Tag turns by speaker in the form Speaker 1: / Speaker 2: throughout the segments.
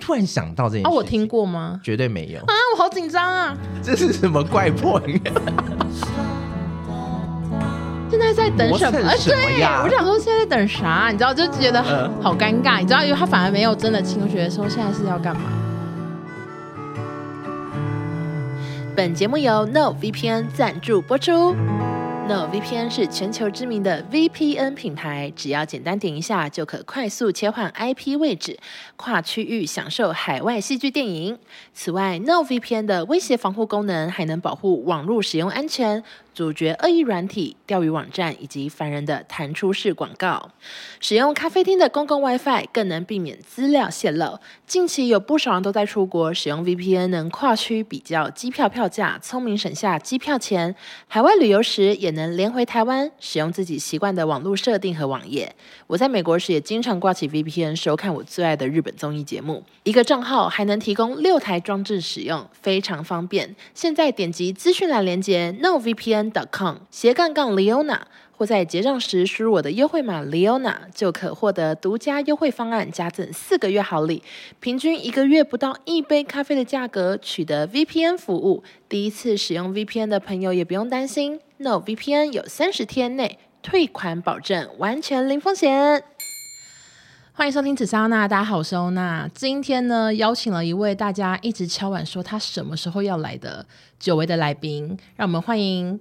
Speaker 1: 突然想到这件事。
Speaker 2: 啊，我听过吗？
Speaker 1: 绝对没有
Speaker 2: 啊！我好紧张啊！
Speaker 1: 这是什么怪破？
Speaker 2: 现在在等什
Speaker 1: 么？
Speaker 2: 对，我想说现在在等啥？你知道，就觉得好尴尬。你知道，因为他反而没有真的亲，我觉得说现在是要干嘛？本节目由 No VPN 赞助播出。No VPN 是全球知名的 VPN 品牌，只要简单点一下，就可快速切换 IP 位置，跨区域享受海外戏剧电影。此外，No VPN 的威胁防护功能还能保护网络使用安全。阻绝恶意软体、钓鱼网站以及烦人的弹出式广告。使用咖啡厅的公共 WiFi 更能避免资料泄漏。近期有不少人都在出国，使用 VPN 能跨区比较机票票价，聪明省下机票钱。海外旅游时也能连回台湾，使用自己习惯的网络设定和网页。我在美国时也经常挂起 VPN 收看我最爱的日本综艺节目。一个账号还能提供六台装置使用，非常方便。现在点击资讯栏连接 NoVPN。com 斜杠杠 Leona，或在结账时输入我的优惠码 Leona，就可获得独家优惠方案，加赠四个月好礼，平均一个月不到一杯咖啡的价格取得 VPN 服务。第一次使用 VPN 的朋友也不用担心，No VPN 有三十天内退款保证，完全零风险。欢迎收听紫砂欧娜，大家好，我是欧娜。今天呢，邀请了一位大家一直敲碗说他什么时候要来的久违的来宾，让我们欢迎。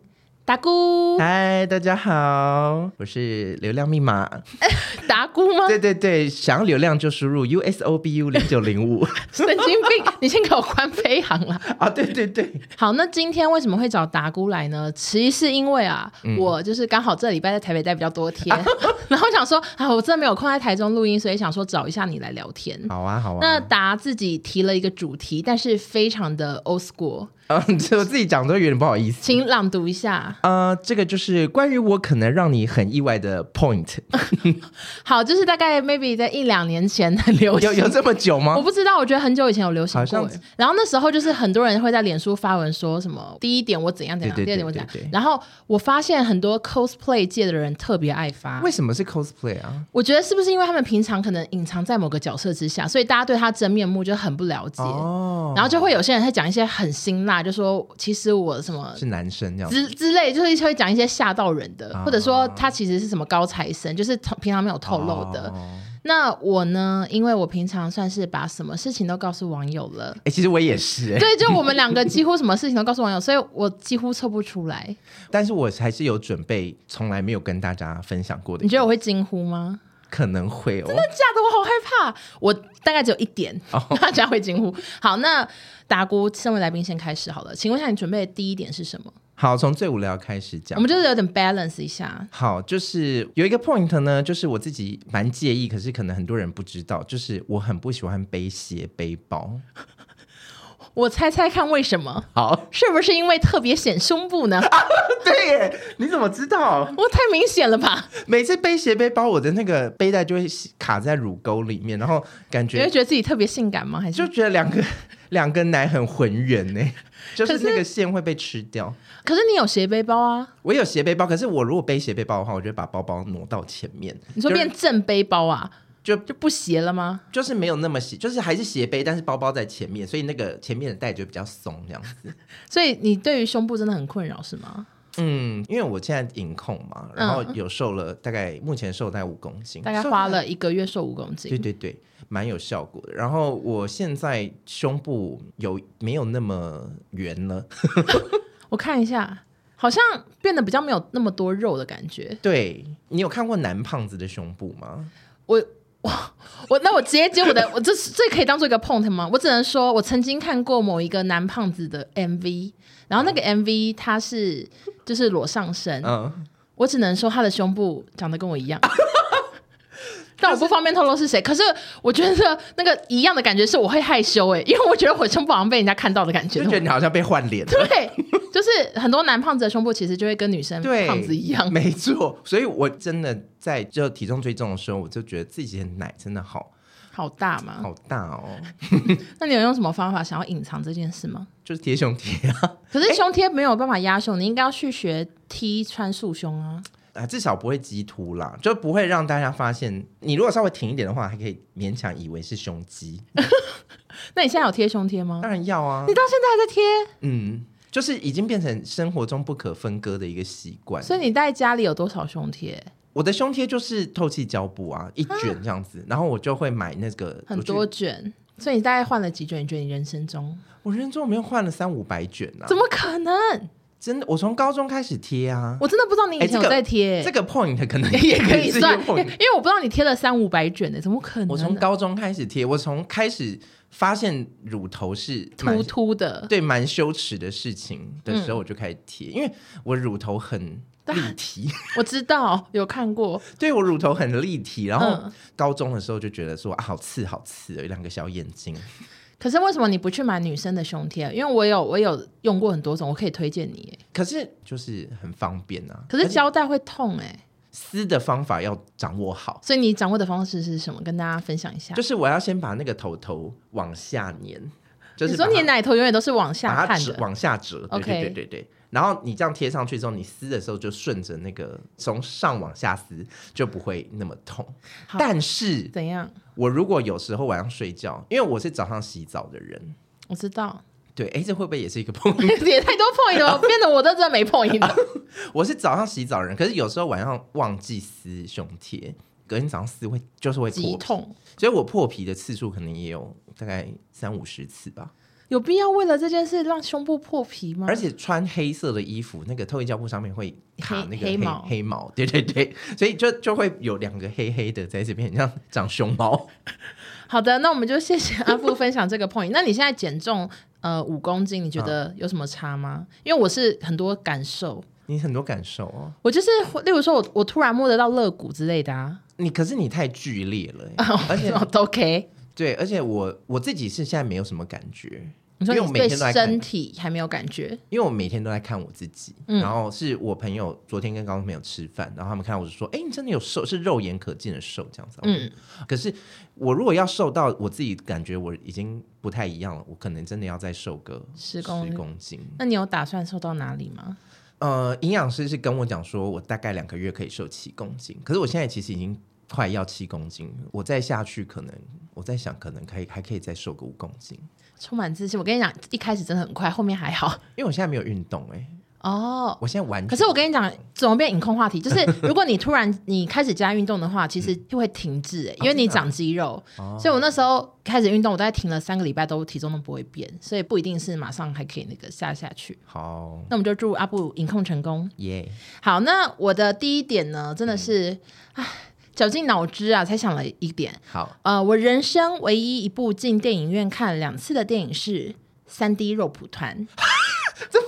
Speaker 2: 达姑，
Speaker 1: 嗨，大家好，我是流量密码。
Speaker 2: 达姑吗？
Speaker 1: 对对对，想要流量就输入 U S O B U 零九零五。
Speaker 2: 神经病，你先给我关飞航了
Speaker 1: 啊！对对对，
Speaker 2: 好，那今天为什么会找达姑来呢？其实是因为啊，嗯、我就是刚好这礼拜在台北待比较多天，然后想说啊，我真的没有空在台中录音，所以想说找一下你来聊天。
Speaker 1: 好啊，好啊。
Speaker 2: 那达自己提了一个主题，但是非常的 old school。
Speaker 1: 嗯，我自己讲都有点不好意思，
Speaker 2: 请朗读一下。
Speaker 1: 呃，这个就是关于我可能让你很意外的 point。
Speaker 2: 好，就是大概 maybe 在一两年前很流行，
Speaker 1: 有有这么久吗？
Speaker 2: 我不知道，我觉得很久以前有流行过。像然后那时候就是很多人会在脸书发文说什么，第一点我怎样怎样，第二点我怎样。然后我发现很多 cosplay 界的人特别爱发。
Speaker 1: 为什么是 cosplay 啊？
Speaker 2: 我觉得是不是因为他们平常可能隐藏在某个角色之下，所以大家对他真面目就很不了解。哦。然后就会有些人会讲一些很辛辣。就说其实我什么是男生这样之之类，就是会讲一些吓到人的，哦、或者说他其实是什么高材生，就是平常没有透露的。哦、那我呢？因为我平常算是把什么事情都告诉网友了。哎、
Speaker 1: 欸，其实我也是、欸。
Speaker 2: 对，就我们两个几乎什么事情都告诉网友，所以我几乎测不出来。
Speaker 1: 但是我还是有准备，从来没有跟大家分享过的。
Speaker 2: 你觉得我会惊呼吗？
Speaker 1: 可能会哦。
Speaker 2: 真的假的？我好害怕。我大概只有一点，哦、大家会惊呼。好，那。达姑，身为来宾先开始好了，请问一下，你准备的第一点是什么？
Speaker 1: 好，从最无聊开始讲，
Speaker 2: 我们就是有点 balance 一下。
Speaker 1: 好，就是有一个 point 呢，就是我自己蛮介意，可是可能很多人不知道，就是我很不喜欢背斜背包。
Speaker 2: 我猜猜看为什么？
Speaker 1: 好，
Speaker 2: 是不是因为特别显胸部呢？
Speaker 1: 对耶，你怎么知道？
Speaker 2: 我太明显了吧？
Speaker 1: 每次背斜背包，我的那个背带就会卡在乳沟里面，然后感觉
Speaker 2: 你会觉得自己特别性感吗？还是
Speaker 1: 就觉得两个？两根奶很浑圆呢，就是那个线会被吃掉。
Speaker 2: 可是你有斜背包啊？
Speaker 1: 我有斜背包，可是我如果背斜背包的话，我就会把包包挪到前面。
Speaker 2: 你说变正背包啊？
Speaker 1: 就
Speaker 2: 就就不斜了吗？
Speaker 1: 就是没有那么斜，就是还是斜背，但是包包在前面，所以那个前面的带就比较松这样子。
Speaker 2: 所以你对于胸部真的很困扰是吗？
Speaker 1: 嗯，因为我现在隐控嘛，然后有瘦了，大概目前瘦大概五公斤，
Speaker 2: 大概花了一个月瘦五公斤。
Speaker 1: 对对对。蛮有效果的，然后我现在胸部有没有那么圆了？
Speaker 2: 我看一下，好像变得比较没有那么多肉的感觉。
Speaker 1: 对，你有看过男胖子的胸部吗？
Speaker 2: 我我我那我直接接我的，我这这可以当做一个 point 吗？我只能说我曾经看过某一个男胖子的 MV，然后那个 MV 他是就是裸上身，嗯，我只能说他的胸部长得跟我一样。但我不方便透露是谁，可是我觉得那个一样的感觉是我会害羞哎，因为我觉得我胸部好像被人家看到的感觉，
Speaker 1: 就觉得你好像被换脸。
Speaker 2: 对，就是很多男胖子的胸部其实就会跟女生胖子一样，
Speaker 1: 没错。所以我真的在就体重最重的时候，我就觉得自己的奶真的好
Speaker 2: 好大嘛，
Speaker 1: 好大哦。
Speaker 2: 那你有用什么方法想要隐藏这件事吗？
Speaker 1: 就是贴胸贴啊。
Speaker 2: 可是胸贴没有办法压胸，欸、你应该要去学踢穿束胸啊。
Speaker 1: 啊，至少不会激凸啦，就不会让大家发现。你如果稍微挺一点的话，还可以勉强以为是胸肌。
Speaker 2: 那你现在有贴胸贴吗？
Speaker 1: 当然要啊！
Speaker 2: 你到现在还在贴？
Speaker 1: 嗯，就是已经变成生活中不可分割的一个习惯。
Speaker 2: 所以你在家里有多少胸贴？
Speaker 1: 我的胸贴就是透气胶布啊，一卷这样子，然后我就会买那个
Speaker 2: 很多卷。所以你大概换了几卷？你觉得你人生中？
Speaker 1: 我人生中没有换了三五百卷啊？
Speaker 2: 怎么可能？
Speaker 1: 真的，我从高中开始贴啊！
Speaker 2: 我真的不知道你以前有在贴、欸
Speaker 1: 这个。这个 point 可能
Speaker 2: 也 可以算，因为我不知道你贴了三五百卷的，怎么可能？
Speaker 1: 我从高中开始贴，我从开始发现乳头是
Speaker 2: 突突的，
Speaker 1: 对，蛮羞耻的事情的时候，我就开始贴，嗯、因为我乳头很立体。
Speaker 2: 我知道，有看过。
Speaker 1: 对，我乳头很立体，然后高中的时候就觉得说啊，好刺，好刺，有两个小眼睛。
Speaker 2: 可是为什么你不去买女生的胸贴？因为我有我有用过很多种，我可以推荐你。
Speaker 1: 可是就是很方便啊。
Speaker 2: 可是胶带会痛哎。
Speaker 1: 撕的方法要掌握好。
Speaker 2: 所以你掌握的方式是什么？跟大家分享一下。
Speaker 1: 就是我要先把那个头头往下粘，就是
Speaker 2: 说你奶头永远都是往下看的，
Speaker 1: 往下折。对对对对对。然后你这样贴上去之后，你撕的时候就顺着那个从上往下撕，就不会那么痛。但是
Speaker 2: 怎样？
Speaker 1: 我如果有时候晚上睡觉，因为我是早上洗澡的人，
Speaker 2: 我知道。
Speaker 1: 对，哎，这会不会也是一个 point？
Speaker 2: 也太多 point 了，变得我都真的没 point。
Speaker 1: 我是早上洗澡的人，可是有时候晚上忘记撕胸贴，隔天早上撕会就是会破
Speaker 2: 痛，
Speaker 1: 所以我破皮的次数可能也有大概三五十次吧。
Speaker 2: 有必要为了这件事让胸部破皮吗？
Speaker 1: 而且穿黑色的衣服，那个透气胶布上面会卡那个黑，
Speaker 2: 黑毛，
Speaker 1: 黑毛，对对对，所以就就会有两个黑黑的在这边，像长熊猫。
Speaker 2: 好的，那我们就谢谢阿布分享这个 point。那你现在减重呃五公斤，你觉得有什么差吗？因为我是很多感受，
Speaker 1: 你很多感受哦。
Speaker 2: 我就是，例如说我我突然摸得到肋骨之类的啊。
Speaker 1: 你可是你太剧烈了，
Speaker 2: 而且都 OK。
Speaker 1: 对，而且我我自己是现在没有什么感觉，
Speaker 2: 你说你对身体还没有感觉，
Speaker 1: 因为我每天都在看我自己，嗯、然后是我朋友昨天跟高中朋友吃饭，然后他们看到我就说：“哎、欸，你真的有瘦，是肉眼可见的瘦这样子。”嗯，可是我如果要瘦到我自己感觉我已经不太一样了，我可能真的要再瘦个十公十公斤。
Speaker 2: 那你有打算瘦到哪里吗？
Speaker 1: 呃，营养师是跟我讲说，我大概两个月可以瘦七公斤，可是我现在其实已经。快要七公斤，我再下去可能，我在想可能可以还可以再瘦个五公斤，
Speaker 2: 充满自信。我跟你讲，一开始真的很快，后面还好，
Speaker 1: 因为我现在没有运动哎、欸。
Speaker 2: 哦，
Speaker 1: 我现在完全。
Speaker 2: 可是我跟你讲，怎么变隐控话题？就是 如果你突然你开始加运动的话，其实就会停滞哎、欸，因为你长肌肉。哦、所以我那时候开始运动，我大概停了三个礼拜，都体重都不会变，所以不一定是马上还可以那个下下去。
Speaker 1: 好，
Speaker 2: 那我们就祝阿布隐控成功。
Speaker 1: 耶。
Speaker 2: 好，那我的第一点呢，真的是唉。嗯绞尽脑汁啊，才想了一点。
Speaker 1: 好，
Speaker 2: 呃，我人生唯一一部进电影院看两次的电影是《三 D 肉蒲团》。
Speaker 1: 怎么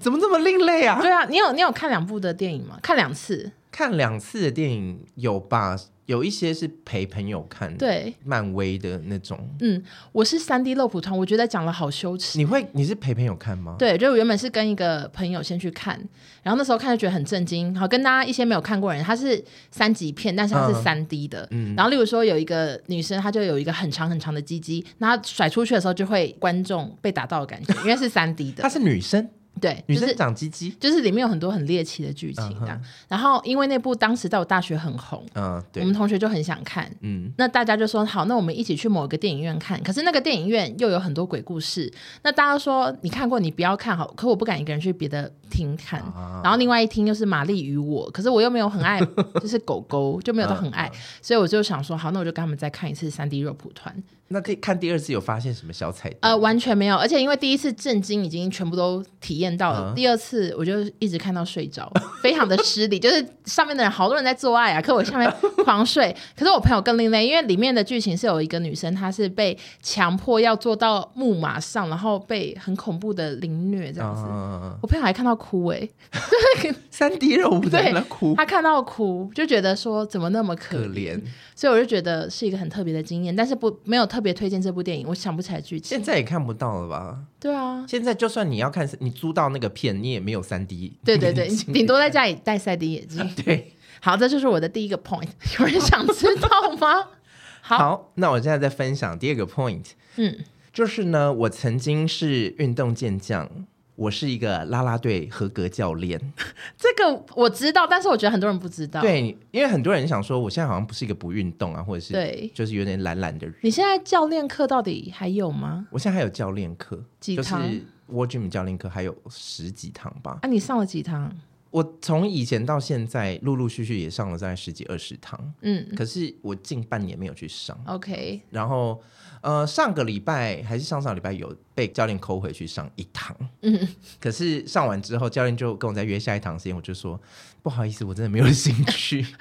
Speaker 1: 怎么这么另类啊？
Speaker 2: 对啊，你有你有看两部的电影吗？看两次？
Speaker 1: 看两次的电影有吧？有一些是陪朋友看，
Speaker 2: 对，
Speaker 1: 漫威的那种。
Speaker 2: 嗯，我是三 D 肉蒲团，我觉得讲了好羞耻。
Speaker 1: 你会你是陪朋友看吗？
Speaker 2: 对，就我原本是跟一个朋友先去看，然后那时候看就觉得很震惊。好，跟大家一些没有看过人，它是三级片，但是它是三 D 的。嗯，然后例如说有一个女生，她就有一个很长很长的鸡鸡，那她甩出去的时候就会观众被打到的感觉，因为是三 D 的。
Speaker 1: 她是女生。
Speaker 2: 对，
Speaker 1: 女生长鸡鸡，
Speaker 2: 就是里面有很多很猎奇的剧情这样。然后因为那部当时在我大学很红，嗯，对，我们同学就很想看，嗯，那大家就说好，那我们一起去某个电影院看。可是那个电影院又有很多鬼故事，那大家说你看过，你不要看好。可我不敢一个人去别的厅看。然后另外一厅又是玛丽与我，可是我又没有很爱，就是狗狗就没有都很爱，所以我就想说好，那我就跟他们再看一次三 D 肉蒲团。
Speaker 1: 那可以看第二次有发现什么小彩蛋？
Speaker 2: 呃，完全没有，而且因为第一次震惊已经全部都体验到了，嗯、第二次我就一直看到睡着，非常的失礼。就是上面的人好多人在做爱啊，可我下面 狂睡。可是我朋友更另类，因为里面的剧情是有一个女生，她是被强迫要坐到木马上，然后被很恐怖的凌虐这样子。嗯、我朋友还看到哭哎、欸，
Speaker 1: 三 D 肉舞 在那哭，
Speaker 2: 他看到哭就觉得说怎么那么可怜，可怜所以我就觉得是一个很特别的经验，但是不没有特。特别推荐这部电影，我想不起来剧情。
Speaker 1: 现在也看不到了吧？
Speaker 2: 对啊，
Speaker 1: 现在就算你要看，你租到那个片，你也没有三 D。
Speaker 2: 对对 对，顶多在家里戴三 D 眼镜。
Speaker 1: 对，
Speaker 2: 好，这就是我的第一个 point。有人想知道吗？好，
Speaker 1: 好，那我现在再分享第二个 point。嗯，就是呢，我曾经是运动健将，我是一个啦啦队合格教练，
Speaker 2: 这个我知道，但是我觉得很多人不知道。
Speaker 1: 对，因为很多人想说，我现在好像不是一个不运动啊，或者是
Speaker 2: 对，
Speaker 1: 就是有点懒懒的人。
Speaker 2: 你现在教练课到底还有吗？
Speaker 1: 我现在还有教练课，
Speaker 2: 几堂？就是
Speaker 1: War Gym 教练课还有十几堂吧。
Speaker 2: 啊，你上了几堂？
Speaker 1: 我从以前到现在，陆陆续续也上了大概十几二十堂。嗯，可是我近半年没有去上。
Speaker 2: OK，
Speaker 1: 然后。呃，上个礼拜还是上上礼拜有被教练扣回去上一堂，嗯，可是上完之后，教练就跟我再约下一堂时间，我就说不好意思，我真的没有兴趣。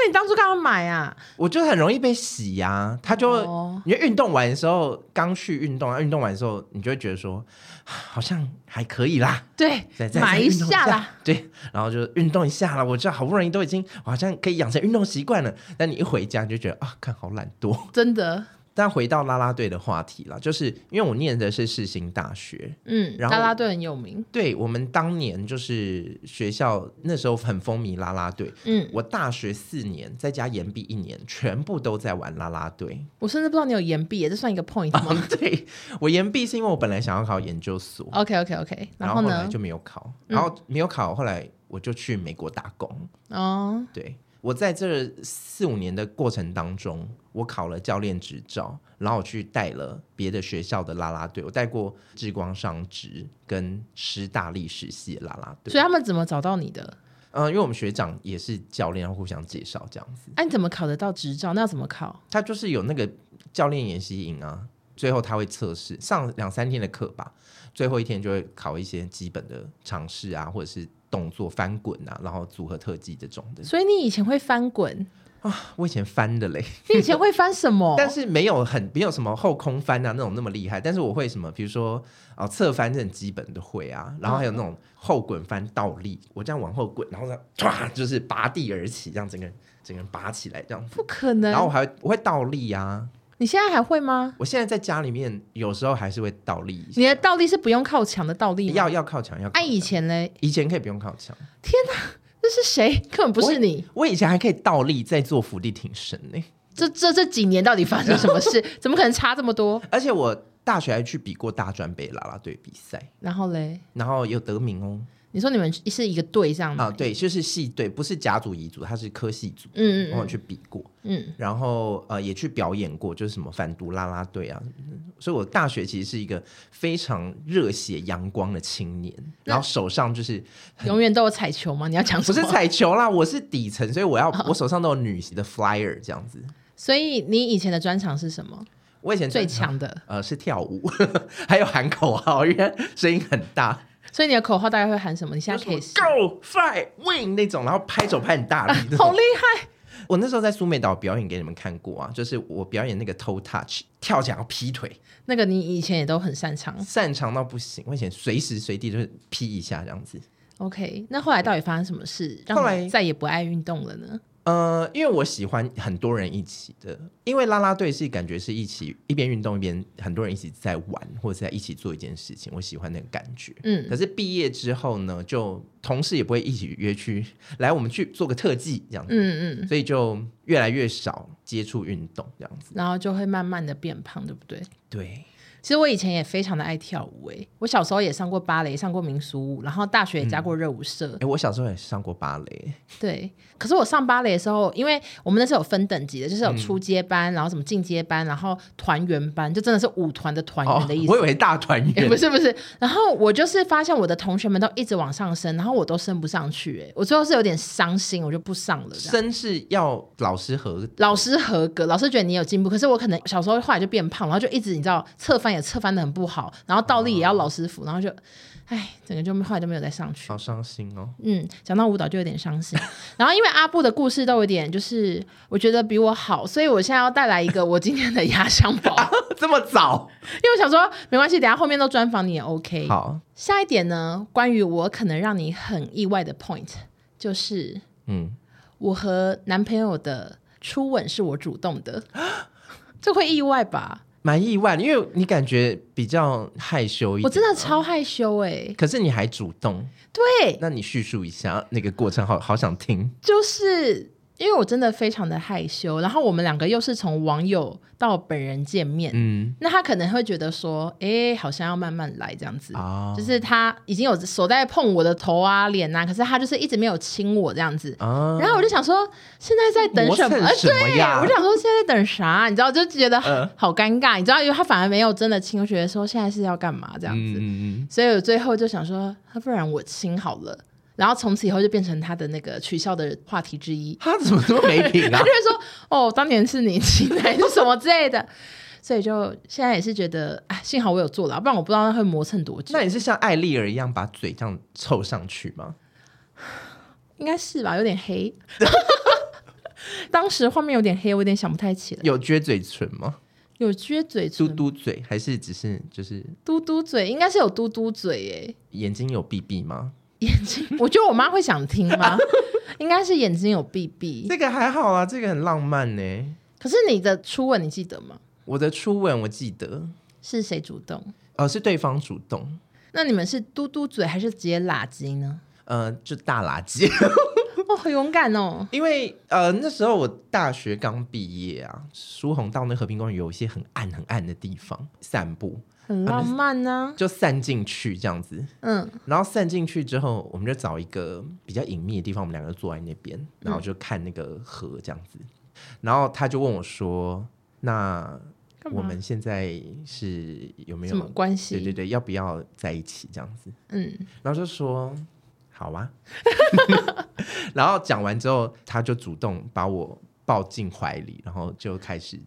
Speaker 2: 那你当初干嘛买啊？
Speaker 1: 我就很容易被洗呀、啊，他就、哦、因为运动完的时候刚去运动啊，运动完的时候你就会觉得说 好像还可以啦，
Speaker 2: 对，再再买一下啦，
Speaker 1: 对，然后就运动一下啦，我就好不容易都已经好像可以养成运动习惯了，但你一回家你就觉得啊，看好懒惰，
Speaker 2: 真的。
Speaker 1: 但回到啦啦队的话题了，就是因为我念的是世新大学，
Speaker 2: 嗯，然后啦啦队很有名。
Speaker 1: 对，我们当年就是学校那时候很风靡啦啦队，嗯，我大学四年再加延毕一年，全部都在玩啦啦队。
Speaker 2: 我甚至不知道你有延毕，这算一个 point 吗？
Speaker 1: 嗯、对，我延毕是因为我本来想要考研究所
Speaker 2: ，OK OK OK，
Speaker 1: 然后呢，然后后来就没有考，然后没有考，后来我就去美国打工。哦、嗯，对。我在这四五年的过程当中，我考了教练执照，然后我去带了别的学校的啦啦队，我带过志光商职跟师大历史系的啦啦队。
Speaker 2: 所以他们怎么找到你的？
Speaker 1: 嗯、呃，因为我们学长也是教练，然后互相介绍这样子。
Speaker 2: 哎、啊，你怎么考得到执照？那要怎么考？
Speaker 1: 他就是有那个教练演习营啊，最后他会测试，上两三天的课吧，最后一天就会考一些基本的尝试啊，或者是。动作翻滚啊，然后组合特技这种的。
Speaker 2: 所以你以前会翻滚
Speaker 1: 啊？我以前翻的嘞。
Speaker 2: 你以前会翻什么？
Speaker 1: 但是没有很没有什么后空翻啊那种那么厉害。但是我会什么？比如说啊，侧翻这种基本的会啊。然后还有那种后滚翻倒立，我这样往后滚，然后呢，唰，就是拔地而起，这样整个人整个人拔起来这样。
Speaker 2: 不可能。
Speaker 1: 然后我还会我会倒立啊。
Speaker 2: 你现在还会吗？
Speaker 1: 我现在在家里面有时候还是会倒立一下。
Speaker 2: 你的倒立是不用靠墙的倒立吗？
Speaker 1: 要要靠墙要。哎、啊，
Speaker 2: 以前嘞？
Speaker 1: 以前可以不用靠墙。
Speaker 2: 天哪，这是谁？根本不是你
Speaker 1: 我。我以前还可以倒立在做伏地挺身呢。
Speaker 2: 这这这几年到底发生什么事？怎么可能差这么多？
Speaker 1: 而且我大学还去比过大专杯啦啦队比赛。
Speaker 2: 然后嘞？
Speaker 1: 然后有得名哦。
Speaker 2: 你说你们是一个队这样吗？
Speaker 1: 啊，对，就是系队，不是甲组乙组，它是科系组。嗯嗯，我去比过，嗯，然后呃也去表演过，就是什么反毒啦啦队啊。所以我大学其实是一个非常热血阳光的青年，然后手上就是
Speaker 2: 永远都有彩球吗？你要讲什么？
Speaker 1: 不是彩球啦，我是底层，所以我要我手上都有女性的 flyer 这样子。
Speaker 2: 所以你以前的专长是什么？
Speaker 1: 我以前
Speaker 2: 最强的
Speaker 1: 呃是跳舞，还有喊口号，因为声音很大。
Speaker 2: 所以你的口号大概会喊什么？你现在可以
Speaker 1: Go Fight Win 那种，然后拍手拍很大力，啊，
Speaker 2: 好厉害！
Speaker 1: 我那时候在苏梅岛表演给你们看过啊，就是我表演那个 toe touch 跳起来要劈腿，
Speaker 2: 那个你以前也都很擅长，
Speaker 1: 擅长到不行，我以前随时随地就是劈一下这样子。
Speaker 2: OK，那后来到底发生什么事，让你再也不爱运动了呢？
Speaker 1: 呃，因为我喜欢很多人一起的，因为啦啦队是感觉是一起一边运动一边很多人一起在玩，或者在一起做一件事情，我喜欢那个感觉。嗯，可是毕业之后呢，就同事也不会一起约去来我们去做个特技这样子。嗯嗯，所以就越来越少接触运动这样子，
Speaker 2: 然后就会慢慢的变胖，对不对？
Speaker 1: 对。
Speaker 2: 其实我以前也非常的爱跳舞诶，我小时候也上过芭蕾，上过民俗舞，然后大学也加过热舞社。哎、
Speaker 1: 嗯，我小时候也上过芭蕾。
Speaker 2: 对，可是我上芭蕾的时候，因为我们那时候有分等级的，就是有初阶班，嗯、然后什么进阶班，然后团员班，就真的是舞团的团员的意思。
Speaker 1: 哦、我以为大团员，
Speaker 2: 不是不是。然后我就是发现我的同学们都一直往上升，然后我都升不上去，哎，我最后是有点伤心，我就不上了。
Speaker 1: 升是要老师合
Speaker 2: 老师合格，老师觉得你有进步，可是我可能小时候后来就变胖，然后就一直你知道侧翻也侧翻的很不好。好，然后倒立也要老师傅，然后就，哎，整个就后来就没有再上去，
Speaker 1: 好伤心哦。
Speaker 2: 嗯，讲到舞蹈就有点伤心。然后因为阿布的故事都有点，就是我觉得比我好，所以我现在要带来一个我今天的压箱宝。
Speaker 1: 这么早？
Speaker 2: 因为我想说没关系，等下后面都专访你也 OK。
Speaker 1: 好，
Speaker 2: 下一点呢，关于我可能让你很意外的 point，就是，嗯，我和男朋友的初吻是我主动的，这会意外吧？
Speaker 1: 蛮意外，因为你感觉比较害羞一点，
Speaker 2: 我真的超害羞哎、欸。
Speaker 1: 可是你还主动，
Speaker 2: 对，
Speaker 1: 那你叙述一下那个过程好，好好想听。
Speaker 2: 就是因为我真的非常的害羞，然后我们两个又是从网友到本人见面，嗯，那他可能会觉得说，哎，好像要慢慢来这样子，哦，就是他已经有手在碰我的头啊、脸啊，可是他就是一直没有亲我这样子，哦，然后我就想说，现在在等什么？对，我就想说现在在等啥？你知道，就觉得好尴尬，呃，你知道，因为他反而没有真的亲，我觉得说现在是要干嘛这样子，嗯，所以我最后就想说，那不然我亲好了。然后从此以后就变成他的那个取笑的话题之一。
Speaker 1: 他怎么这么没品啊？
Speaker 2: 他就会说：“哦，当年是你请来是什么之类的。”所以就现在也是觉得，哎，幸好我有做了，不然我不知道他会磨蹭多久。
Speaker 1: 那你是像艾丽儿一样把嘴这样凑上去吗？
Speaker 2: 应该是吧，有点黑。当时画面有点黑，我有点想不太起来。
Speaker 1: 有撅嘴唇吗？
Speaker 2: 有撅嘴唇，
Speaker 1: 嘟嘟嘴，还是只是就是
Speaker 2: 嘟嘟嘴？应该是有嘟嘟嘴诶。
Speaker 1: 眼睛有闭闭吗？
Speaker 2: 眼睛，我觉得我妈会想听吗？应该是眼睛有闭闭。
Speaker 1: 这个还好啊，这个很浪漫呢。
Speaker 2: 可是你的初吻你记得吗？
Speaker 1: 我的初吻我记得。
Speaker 2: 是谁主动？
Speaker 1: 呃，是对方主动。
Speaker 2: 那你们是嘟嘟嘴还是直接拉鸡呢？
Speaker 1: 呃，就大喇鸡。
Speaker 2: 哦，好勇敢哦。
Speaker 1: 因为呃那时候我大学刚毕业啊，苏红到那和平公园有一些很暗很暗的地方散步。
Speaker 2: 很浪漫呢、啊，
Speaker 1: 就散进去这样子，嗯，然后散进去之后，我们就找一个比较隐秘的地方，我们两个坐在那边，然后就看那个河这样子，然后他就问我说：“那我们现在是有没有
Speaker 2: 什么关系？
Speaker 1: 对对对，要不要在一起这样子？”嗯，然后就说：“好啊。”然后讲完之后，他就主动把我抱进怀里，然后就开始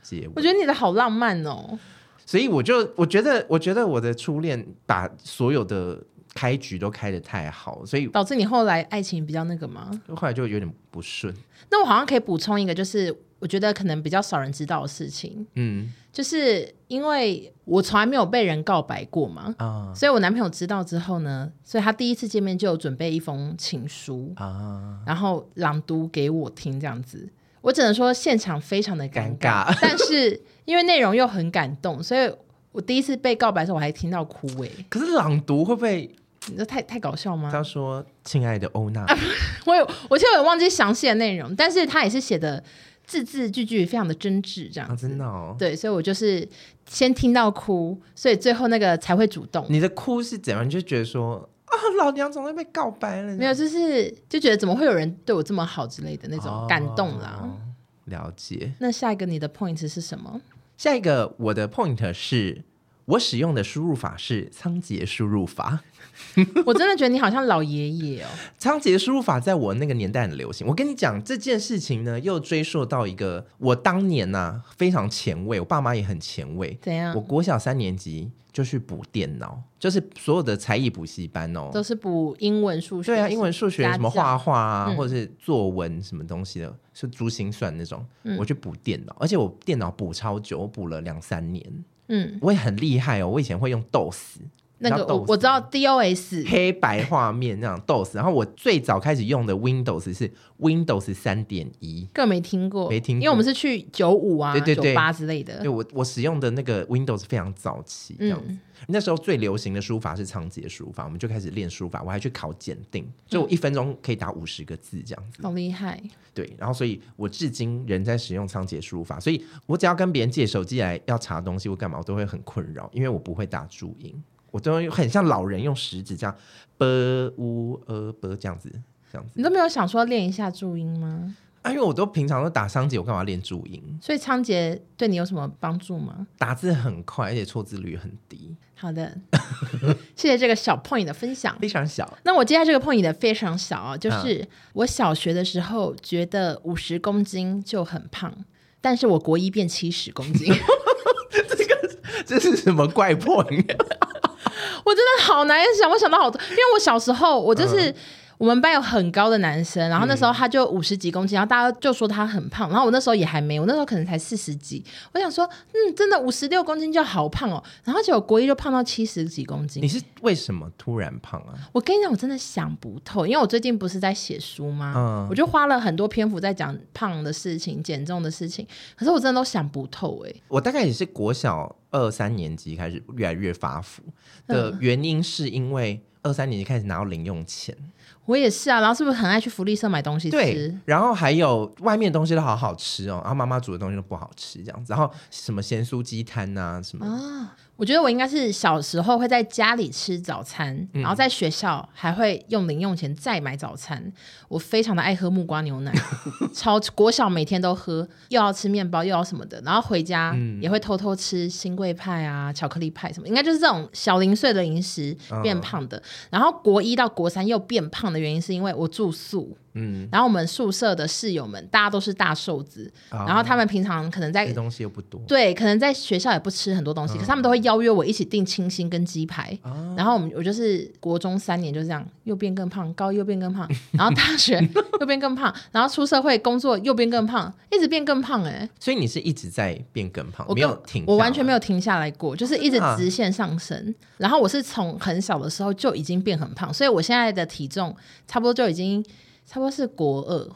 Speaker 1: 接吻。
Speaker 2: 我觉得你的好浪漫哦。
Speaker 1: 所以我就我觉得，我觉得我的初恋把所有的开局都开的太好，所以
Speaker 2: 导致你后来爱情比较那个吗？
Speaker 1: 后来就有点不顺。
Speaker 2: 那我好像可以补充一个，就是我觉得可能比较少人知道的事情，嗯，就是因为我从来没有被人告白过嘛，啊，所以我男朋友知道之后呢，所以他第一次见面就有准备一封情书啊，然后朗读给我听，这样子。我只能说现场非常的尴尬，但是因为内容又很感动，所以我第一次被告白的时候我还听到哭哎。
Speaker 1: 可是朗读会不会？
Speaker 2: 你这太太搞笑吗？
Speaker 1: 他说：“亲爱的欧娜。
Speaker 2: 啊”我有，我现在有忘记详细的内容，但是他也是写的字字句句非常的真挚，这样、啊、
Speaker 1: 真的哦。
Speaker 2: 对，所以我就是先听到哭，所以最后那个才会主动。
Speaker 1: 你的哭是怎样？你就觉得说。啊，老娘总会被告白了。
Speaker 2: 没有，就是就觉得怎么会有人对我这么好之类的那种感动啦。
Speaker 1: 哦、了解。
Speaker 2: 那下一个你的 point 是什么？
Speaker 1: 下一个我的 point 是我使用的输入法是仓颉输入法。
Speaker 2: 我真的觉得你好像老爷爷哦。
Speaker 1: 仓颉输入法在我那个年代很流行。我跟你讲这件事情呢，又追溯到一个我当年呐、啊、非常前卫，我爸妈也很前卫。
Speaker 2: 怎样？
Speaker 1: 我国小三年级。就去补电脑，就是所有的才艺补习班哦，
Speaker 2: 都是补英文、数学。
Speaker 1: 对啊，英文、数学什么画画啊，嗯、或者是作文什么东西的，是珠心算那种。嗯、我去补电脑，而且我电脑补超久，我补了两三年。嗯，我也很厉害哦，我以前会用豆豉。
Speaker 2: 那个我我知道 DOS
Speaker 1: 黑白画面那样 DOS，然后我最早开始用的 Windows 是 Windows 三点一，
Speaker 2: 更没听过，
Speaker 1: 没听过，
Speaker 2: 因为我们是去九五啊、九八之类的。
Speaker 1: 对，我我使用的那个 Windows 非常早期，这样。子。嗯、那时候最流行的书法是仓颉书法，我们就开始练书法，我还去考检定，就我一分钟可以打五十个字这样子，
Speaker 2: 好厉害。
Speaker 1: 对，然后所以我至今仍在使用仓颉书法，所以我只要跟别人借手机来要查东西或干嘛，我都会很困扰，因为我不会打注音。我都很像老人用食指这样，b u e b 这样子，这样子。
Speaker 2: 你都没有想说练一下注音吗？
Speaker 1: 啊，因为我都平常都打仓颉，我干嘛练注音？
Speaker 2: 所以仓颉对你有什么帮助吗？
Speaker 1: 打字很快，而且错字率很低。
Speaker 2: 好的，谢谢这个小 point 的分享。
Speaker 1: 非常小。
Speaker 2: 那我接下来这个 point 的非常小啊，就是我小学的时候觉得五十公斤就很胖，但是我国一变七十公斤。
Speaker 1: 这个这是什么怪 point？
Speaker 2: 我真的好难想，我想到好多，因为我小时候我就是。我们班有很高的男生，然后那时候他就五十几公斤，然后大家就说他很胖，然后我那时候也还没，我那时候可能才四十几，我想说，嗯，真的五十六公斤就好胖哦，然后结果国一就胖到七十几公斤。
Speaker 1: 你是为什么突然胖啊？
Speaker 2: 我跟你讲，我真的想不透，因为我最近不是在写书吗？嗯，我就花了很多篇幅在讲胖的事情、减重的事情，可是我真的都想不透哎。
Speaker 1: 我大概也是国小二三年级开始越来越发福的原因，是因为。二三年级开始拿到零用钱。
Speaker 2: 我也是啊，然后是不是很爱去福利社买东西吃？
Speaker 1: 对，然后还有外面的东西都好好吃哦，然后妈妈煮的东西都不好吃，这样子。然后什么咸酥鸡摊啊什么
Speaker 2: 啊。我觉得我应该是小时候会在家里吃早餐，嗯、然后在学校还会用零用钱再买早餐。我非常的爱喝木瓜牛奶，超国小每天都喝，又要吃面包又要什么的，然后回家也会偷偷吃新贵派啊、巧克力派什么，应该就是这种小零碎的零食变胖的。哦、然后国一到国三又变胖的原因是因为我住宿。嗯，然后我们宿舍的室友们，大家都是大瘦子，哦、然后他们平常可能在
Speaker 1: 吃东西又不多，
Speaker 2: 对，可能在学校也不吃很多东西，哦、可是他们都会邀约我一起订清新跟鸡排，哦、然后我们我就是国中三年就这样又变更胖，高一 又变更胖，然后大学又变更胖，然后出社会工作又变更胖，一直变更胖哎、欸，
Speaker 1: 所以你是一直在变更胖，
Speaker 2: 我
Speaker 1: 没有停，
Speaker 2: 我完全没有停下来过，就是一直直线上升，啊、然后我是从很小的时候就已经变很胖，所以我现在的体重差不多就已经。差不多是国二。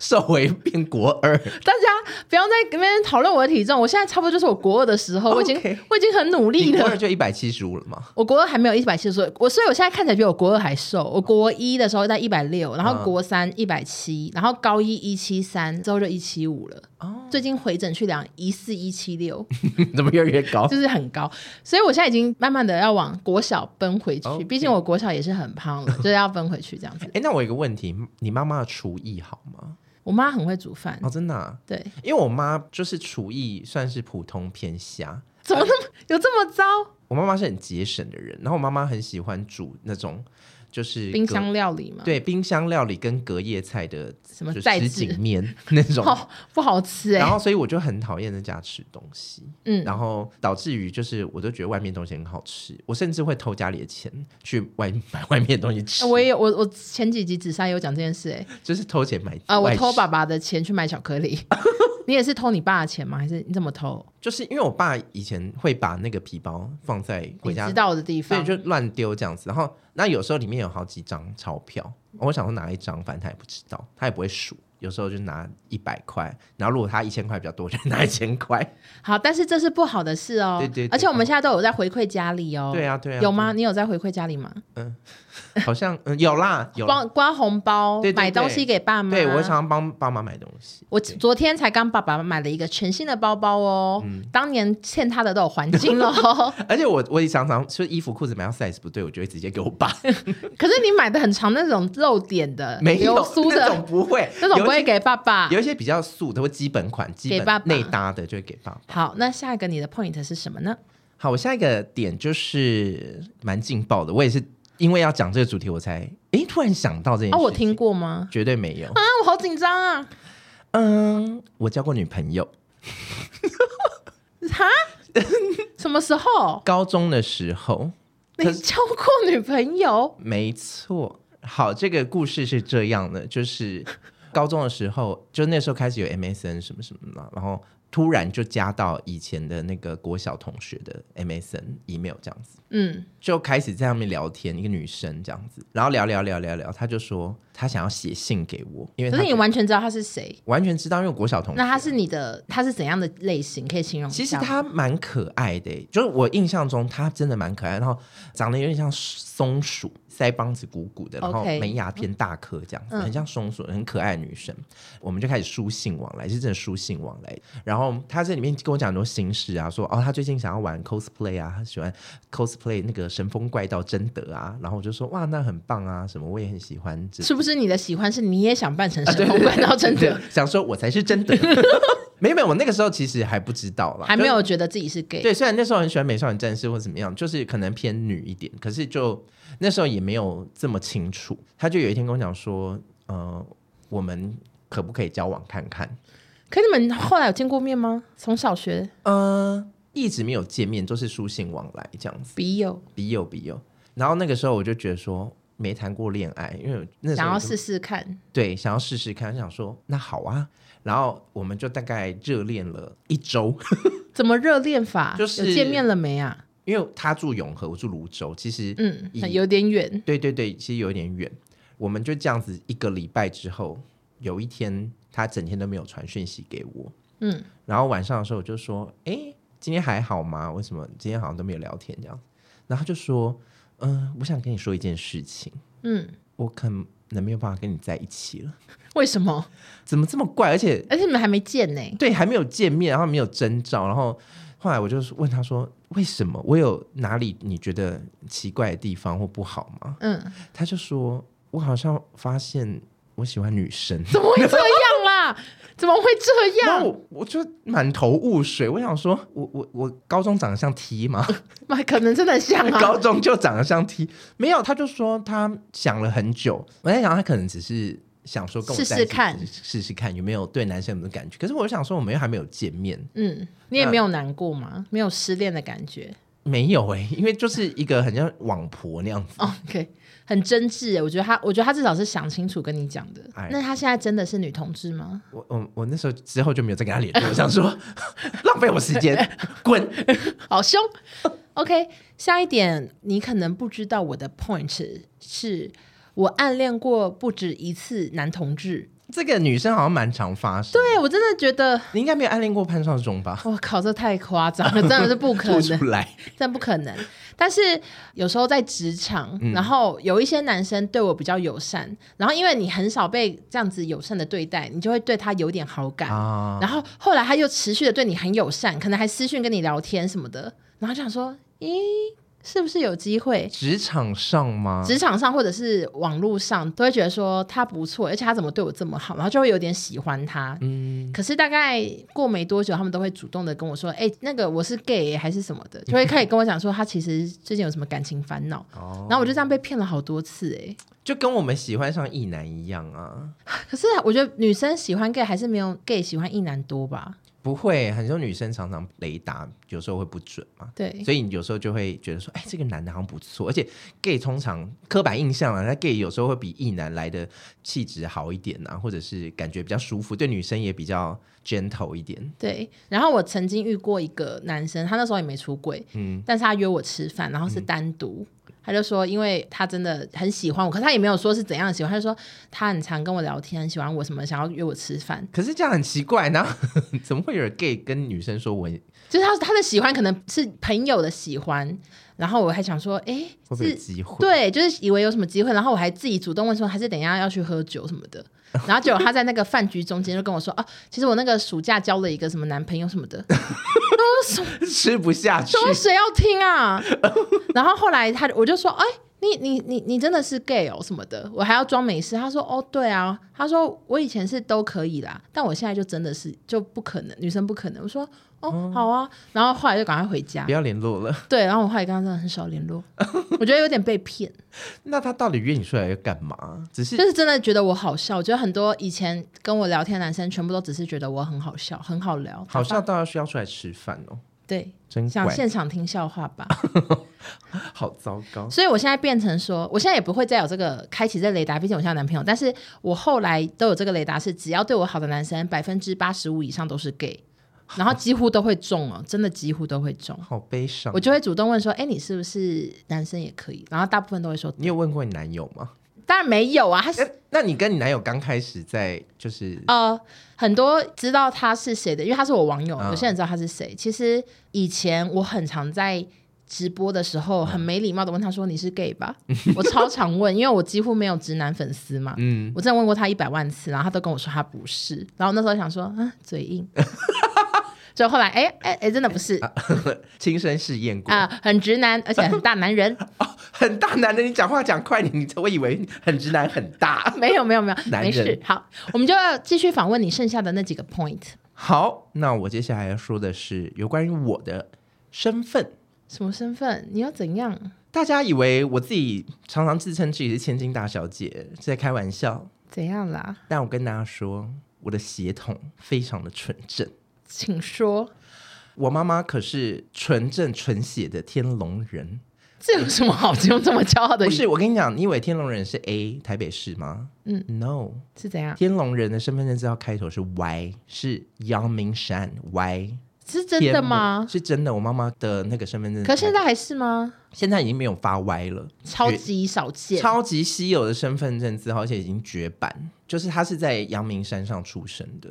Speaker 1: 瘦回变国二，
Speaker 2: 大家不要在那边讨论我的体重。我现在差不多就是我国二的时候，我已经我已经很努力了。
Speaker 1: 国二就一百七十五了嘛？
Speaker 2: 我国二还没有一百七十五，我所以我现在看起来比我国二还瘦。我国一的时候在一百六，然后国三一百七，然后高一一七三，之后就一七五了。哦，最近回诊去量一四一七六，
Speaker 1: 怎么越来越高？
Speaker 2: 就是很高，所以我现在已经慢慢的要往国小奔回去。毕竟我国小也是很胖了，就是要奔回去这样子。
Speaker 1: 哎，那我有一个问题，你妈妈的厨艺好吗？
Speaker 2: 我妈很会煮饭
Speaker 1: 哦，真的、啊。
Speaker 2: 对，
Speaker 1: 因为我妈就是厨艺算是普通偏下，
Speaker 2: 怎么那么有这么糟？
Speaker 1: 我妈妈是很节省的人，然后我妈妈很喜欢煮那种。就是
Speaker 2: 冰箱料理嘛，
Speaker 1: 对，冰箱料理跟隔夜菜的什么什锦面 那种，
Speaker 2: 哦，不好吃哎。
Speaker 1: 然后所以我就很讨厌在家吃东西，嗯，然后导致于就是我都觉得外面东西很好吃，我甚至会偷家里的钱去外买外面的东西吃。
Speaker 2: 我也有，我我前几集紫砂有讲这件事哎，
Speaker 1: 就是偷钱买
Speaker 2: 啊，我偷爸爸的钱去买巧克力。你也是偷你爸的钱吗？还是你怎么偷？
Speaker 1: 就是因为我爸以前会把那个皮包放在回家
Speaker 2: 知道的地方，
Speaker 1: 所以就乱丢这样子。然后那有时候里面有好几张钞票，我想说拿一张，反正他也不知道，他也不会数。有时候就拿一百块，然后如果他一千块比较多，就拿一千块。
Speaker 2: 好，但是这是不好的事哦。对，对对。而且我们现在都有在回馈家里哦。
Speaker 1: 对啊对啊。
Speaker 2: 有吗？你有在回馈家里吗？嗯。
Speaker 1: 好像嗯有啦，有
Speaker 2: 刮刮红包，对对对，买东西给爸妈。
Speaker 1: 对，我常常帮爸妈买东西。
Speaker 2: 我昨天才刚爸爸买了一个全新的包包哦，嗯、当年欠他的都有还清了。
Speaker 1: 而且我我也常常说衣服裤子买到 size 不对，我就会直接给我爸。
Speaker 2: 可是你买的很长那种露点的，
Speaker 1: 没有酥的那种不会，
Speaker 2: 那种不会给爸爸。
Speaker 1: 有一些比较素的或基本款，基本内搭的就会给爸爸。
Speaker 2: 好，那下一个你的 point 是什么呢？
Speaker 1: 好，我下一个点就是蛮劲爆的，我也是。因为要讲这个主题，我才诶突然想到这件事。哦，
Speaker 2: 我听过吗？
Speaker 1: 绝对没有
Speaker 2: 啊！我好紧张啊。
Speaker 1: 嗯，我交过女朋友。
Speaker 2: 哈？什么时候？
Speaker 1: 高中的时候。
Speaker 2: 你交过女朋友？
Speaker 1: 没错。好，这个故事是这样的，就是高中的时候，就那时候开始有 MSN 什么什么嘛，然后。突然就加到以前的那个国小同学的 MSN email 这样子，嗯，就开始在上面聊天，一个女生这样子，然后聊聊聊聊聊，她就说她想要写信给我，因为可
Speaker 2: 是你完全知道她是谁，
Speaker 1: 完全知道，因为国小同学。
Speaker 2: 那她是你的，她是怎样的类型？可以形容？
Speaker 1: 其实她蛮可爱的，就是我印象中她真的蛮可爱，然后长得有点像松鼠。腮帮子鼓鼓的，然后门牙偏大颗，这样子.很像松鼠，很可爱的女生。嗯、我们就开始书信往来，是真的书信往来。然后她在里面跟我讲很多心事啊，说哦，她最近想要玩 cosplay 啊，她喜欢 cosplay 那个神风怪盗贞德啊。然后我就说哇，那很棒啊，什么我也很喜欢。
Speaker 2: 是不是你的喜欢是你也想扮成神风怪盗贞德？
Speaker 1: 想说我才是真的。没有没有，我那个时候其实还不知道啦，
Speaker 2: 还没有觉得自己是 gay。
Speaker 1: 对，虽然那时候很喜欢美少女战士或怎么样，就是可能偏女一点，可是就。那时候也没有这么清楚，他就有一天跟我讲说，呃，我们可不可以交往看看？
Speaker 2: 可你们后来有见过面吗？从小学，
Speaker 1: 呃，一直没有见面，都是书信往来这样子，
Speaker 2: 笔友，
Speaker 1: 笔友，笔友。然后那个时候我就觉得说，没谈过恋爱，因为那时候
Speaker 2: 想要试试看，
Speaker 1: 对，想要试试看，想说那好啊。然后我们就大概热恋了一周，
Speaker 2: 怎么热恋法？就是见面了没啊？
Speaker 1: 因为他住永和，我住泸州，其实
Speaker 2: 嗯，有点远。
Speaker 1: 对对对，其实有点远。我们就这样子一个礼拜之后，有一天他整天都没有传讯息给我，嗯，然后晚上的时候我就说：“哎，今天还好吗？为什么今天好像都没有聊天这样？”然后他就说：“嗯、呃，我想跟你说一件事情。嗯，我可能没有办法跟你在一起了。
Speaker 2: 为什么？
Speaker 1: 怎么这么怪？而且
Speaker 2: 而且你们还没见呢？
Speaker 1: 对，还没有见面，然后没有征兆，然后后来我就问他说：“为什么？我有哪里你觉得奇怪的地方或不好吗？”嗯，他就说：“我好像发现我喜欢女生。”
Speaker 2: 怎么会这样啦？怎么会这样？
Speaker 1: 我我就满头雾水。我想说，我我我高中长得像 T 吗？
Speaker 2: 那 可能真的像啊。
Speaker 1: 高中就长得像 T，没有。他就说他想了很久。我在想，他可能只是想说跟我试试看，试试看有没有对男生有没有感觉。可是我想说，我们又还没有见面。
Speaker 2: 嗯，你也没有难过吗？没有失恋的感觉？
Speaker 1: 没有哎、欸，因为就是一个很像网婆那样子。
Speaker 2: OK。很真挚，我觉得他，我觉得他至少是想清楚跟你讲的。
Speaker 1: 哎、
Speaker 2: 那他现在真的是女同志吗？
Speaker 1: 我我我那时候之后就没有再跟他联络，我想说浪费我时间，滚，
Speaker 2: 好凶。OK，下一点你可能不知道，我的 point 是我暗恋过不止一次男同志。
Speaker 1: 这个女生好像蛮常发生。
Speaker 2: 对，我真的觉得
Speaker 1: 你应该没有暗恋过潘少忠吧？
Speaker 2: 我靠，这太夸张了，真的是不可能，
Speaker 1: 出来，
Speaker 2: 真不可能。但是有时候在职场，嗯，然后有一些男生对我比较友善，然后因为你很少被这样子友善的对待，你就会对他有点好感。啊，然后后来他又持续的对你很友善，可能还私讯跟你聊天什么的，然后就想说，咦。是不是有机会？
Speaker 1: 职场上吗？
Speaker 2: 职场上或者是网络上，都会觉得说他不错，而且他怎么对我这么好，然后就会有点喜欢他。嗯，可是大概过没多久，他们都会主动的跟我说：“哎、欸，那个我是 gay 还是什么的？” 就会开始跟我讲说他其实最近有什么感情烦恼。哦，然后我就这样被骗了好多次，哎，
Speaker 1: 就跟我们喜欢上异男一样啊。
Speaker 2: 可是我觉得女生喜欢 gay 还是没有 gay 喜欢异男多吧？
Speaker 1: 不会，很多女生常常雷达有时候会不准嘛，
Speaker 2: 对，
Speaker 1: 所以你有时候就会觉得说，哎，这个男的好像不错，而且 gay 通常刻板印象啊，那 gay 有时候会比异男来的气质好一点啊，或者是感觉比较舒服，对女生也比较 gentle 一点。
Speaker 2: 对，然后我曾经遇过一个男生，他那时候也没出轨，嗯，但是他约我吃饭，然后是单独。嗯他就说，因为他真的很喜欢我，可是他也没有说是怎样喜欢。他就说他很常跟我聊天，很喜欢我什么，想要约我吃饭。
Speaker 1: 可是这样很奇怪，然后 怎么会有人 gay 跟女生说我？
Speaker 2: 就是他他的喜欢可能是朋友的喜欢，然后我还想说，哎、欸，
Speaker 1: 会不会有机会？
Speaker 2: 对，就是以为有什么机会，然后我还自己主动问说，还是等一下要去喝酒什么的。然后结果他在那个饭局中间就跟我说，哦、啊，其实我那个暑假交了一个什么男朋友什么的。
Speaker 1: 都 吃不下去，
Speaker 2: 说谁要听啊？然后后来他我就说，哎，你你你你真的是 gay 哦什么的，我还要装没事。他说，哦对啊，他说我以前是都可以啦，但我现在就真的是就不可能，女生不可能。我说，哦好啊，然后后来就赶快回家，
Speaker 1: 不要联络了。
Speaker 2: 对，然后我后来跟他真的很少联络，我觉得有点被骗。
Speaker 1: 那他到底约你出来要干嘛？只是
Speaker 2: 就是真的觉得我好笑。我觉得很多以前跟我聊天男生，全部都只是觉得我很好笑，很好聊。
Speaker 1: 好笑到要需要出来吃饭哦。
Speaker 2: 对，想现场听笑话吧，
Speaker 1: 好糟糕。
Speaker 2: 所以我现在变成说，我现在也不会再有这个开启这雷达，毕竟我现在男朋友。但是我后来都有这个雷达，是只要对我好的男生，百分之八十五以上都是 gay，然后几乎都会中哦，真的几乎都会中。
Speaker 1: 好悲伤。
Speaker 2: 我就会主动问说，哎，你是不是男生也可以？然后大部分都会说，
Speaker 1: 你有问过你男友吗？
Speaker 2: 当然没有啊，他是。
Speaker 1: 那你跟你男友刚开始在就是
Speaker 2: 呃，很多知道他是谁的，因为他是我网友，有些人知道他是谁。其实以前我很常在直播的时候很没礼貌的问他说：“你是 gay 吧？”我超常问，因为我几乎没有直男粉丝嘛。嗯，我真的问过他一百万次，然后他都跟我说他不是。然后那时候想说啊，嘴硬。就后来，哎哎哎，真的不是，啊、
Speaker 1: 亲身试验过
Speaker 2: 啊，很直男，而且很大男人，
Speaker 1: 哦、很大男人。你讲话讲快点，你我以为 很直男很大，
Speaker 2: 没有没有没有，没事。好，我们就要继续访问你剩下的那几个 point。
Speaker 1: 好，那我接下来要说的是有关于我的身份。
Speaker 2: 什么身份？你要怎样？
Speaker 1: 大家以为我自己常常自称自己是千金大小姐，是在开玩笑？
Speaker 2: 怎样啦？
Speaker 1: 但我跟大家说，我的血统非常的纯正。
Speaker 2: 请说，
Speaker 1: 我妈妈可是纯正纯血的天龙人，
Speaker 2: 这有什么好用这么骄傲的？
Speaker 1: 不是，我跟你讲，你以为天龙人是 A 台北市吗？嗯，No，
Speaker 2: 是怎样？
Speaker 1: 天龙人的身份证字号开头是 Y，是阳明山 Y，
Speaker 2: 是真的吗？
Speaker 1: 是真的，我妈妈的那个身份证，
Speaker 2: 可现在还是吗？
Speaker 1: 现在已经没有发 Y 了，
Speaker 2: 超级少见，
Speaker 1: 超级稀有的身份证字号，而且已经绝版，就是他是在阳明山上出生的。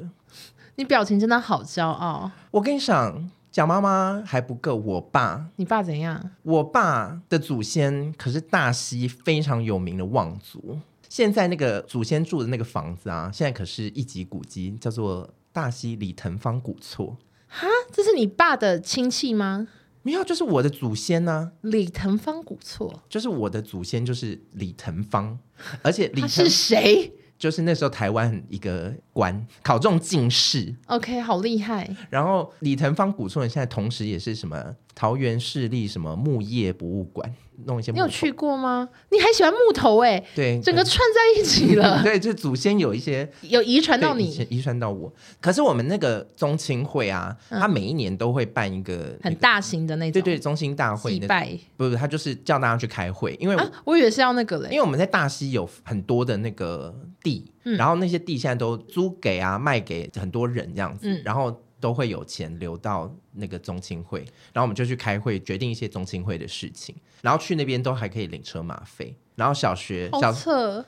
Speaker 2: 你表情真的好骄傲。
Speaker 1: 我跟你讲，蒋妈妈还不够，我爸，
Speaker 2: 你爸怎样？
Speaker 1: 我爸的祖先可是大溪非常有名的望族，现在那个祖先住的那个房子啊，现在可是一级古迹，叫做大溪李腾芳古厝。
Speaker 2: 哈，这是你爸的亲戚吗？
Speaker 1: 没有，就是我的祖先呢、啊。
Speaker 2: 李腾芳古厝，
Speaker 1: 就是我的祖先，就是李腾芳，而且李腾
Speaker 2: 是谁？
Speaker 1: 就是那时候台湾一个官考中进士
Speaker 2: ，OK，好厉害。
Speaker 1: 然后李腾芳古厝现在同时也是什么桃园市立什么木业博物馆。弄一些，你
Speaker 2: 有去过吗？你还喜欢木头哎、欸？
Speaker 1: 对，
Speaker 2: 整个串在一起了。
Speaker 1: 对，就祖先有一些
Speaker 2: 有遗传到你，
Speaker 1: 遗传到我。可是我们那个宗亲会啊，他、嗯、每一年都会办一个、那个、
Speaker 2: 很大型的那种，
Speaker 1: 对对，宗亲大会的。拜不不，他就是叫大家去开会，因为我、啊、
Speaker 2: 我以为是要那个嘞，
Speaker 1: 因为我们在大溪有很多的那个地，嗯、然后那些地现在都租给啊，卖给很多人这样子，嗯、然后。都会有钱留到那个宗亲会，然后我们就去开会，决定一些宗亲会的事情，然后去那边都还可以领车马费。然后小学小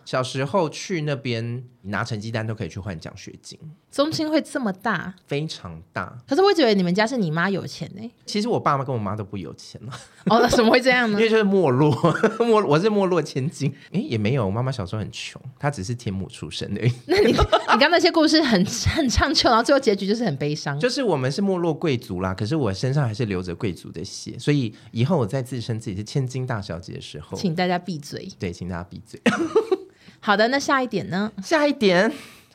Speaker 1: 小时候去那边拿成绩单都可以去换奖学金。
Speaker 2: 中心会这么大，
Speaker 1: 非常大。
Speaker 2: 可是我觉得你们家是你妈有钱呢？
Speaker 1: 其实我爸妈跟我妈都不有钱了。
Speaker 2: 哦，那怎么会这样呢？
Speaker 1: 因为就是没落，没我是没落千金。哎，也没有，我妈妈小时候很穷，她只是天母出生的。
Speaker 2: 那你你刚刚那些故事很很唱秋，然后最后结局就是很悲伤。
Speaker 1: 就是我们是没落贵族啦，可是我身上还是流着贵族的血，所以以后我在自称自己是千金大小姐的时候，
Speaker 2: 请大家闭嘴。
Speaker 1: 对，请大家闭嘴。
Speaker 2: 好的，那下一点呢？
Speaker 1: 下一点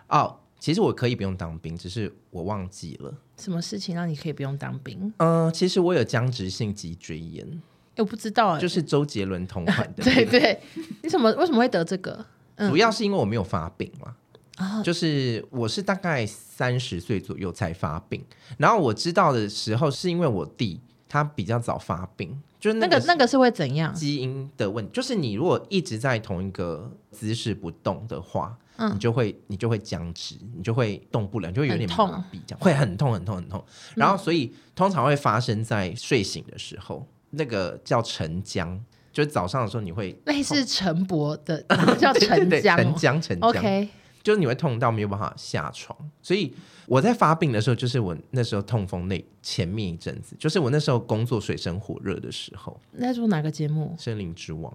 Speaker 1: 哦，其实我可以不用当兵，只是我忘记了。
Speaker 2: 什么事情让你可以不用当兵？
Speaker 1: 嗯、呃，其实我有僵直性脊椎炎。
Speaker 2: 我不知道啊，
Speaker 1: 就是周杰伦同款的。
Speaker 2: 对对，你怎么为什么会得这个？
Speaker 1: 嗯、主要是因为我没有发病嘛。啊，就是我是大概三十岁左右才发病，然后我知道的时候是因为我弟他比较早发病。就是那个
Speaker 2: 那个是会怎样？
Speaker 1: 基因的问题，就是你如果一直在同一个姿势不动的话，嗯，你就会你就会僵直，你就会动不了，就会有点麻痹，这样会很痛很痛很痛。然后所以通常会发生在睡醒的时候，那个叫晨僵，就是早上的时候你会
Speaker 2: 类似晨勃的 叫晨僵，
Speaker 1: 晨僵晨僵，OK，就是你会痛到没有办法下床，所以。我在发病的时候，就是我那时候痛风那前面一阵子，就是我那时候工作水深火热的时候。
Speaker 2: 那做哪个节目？
Speaker 1: 森林之王。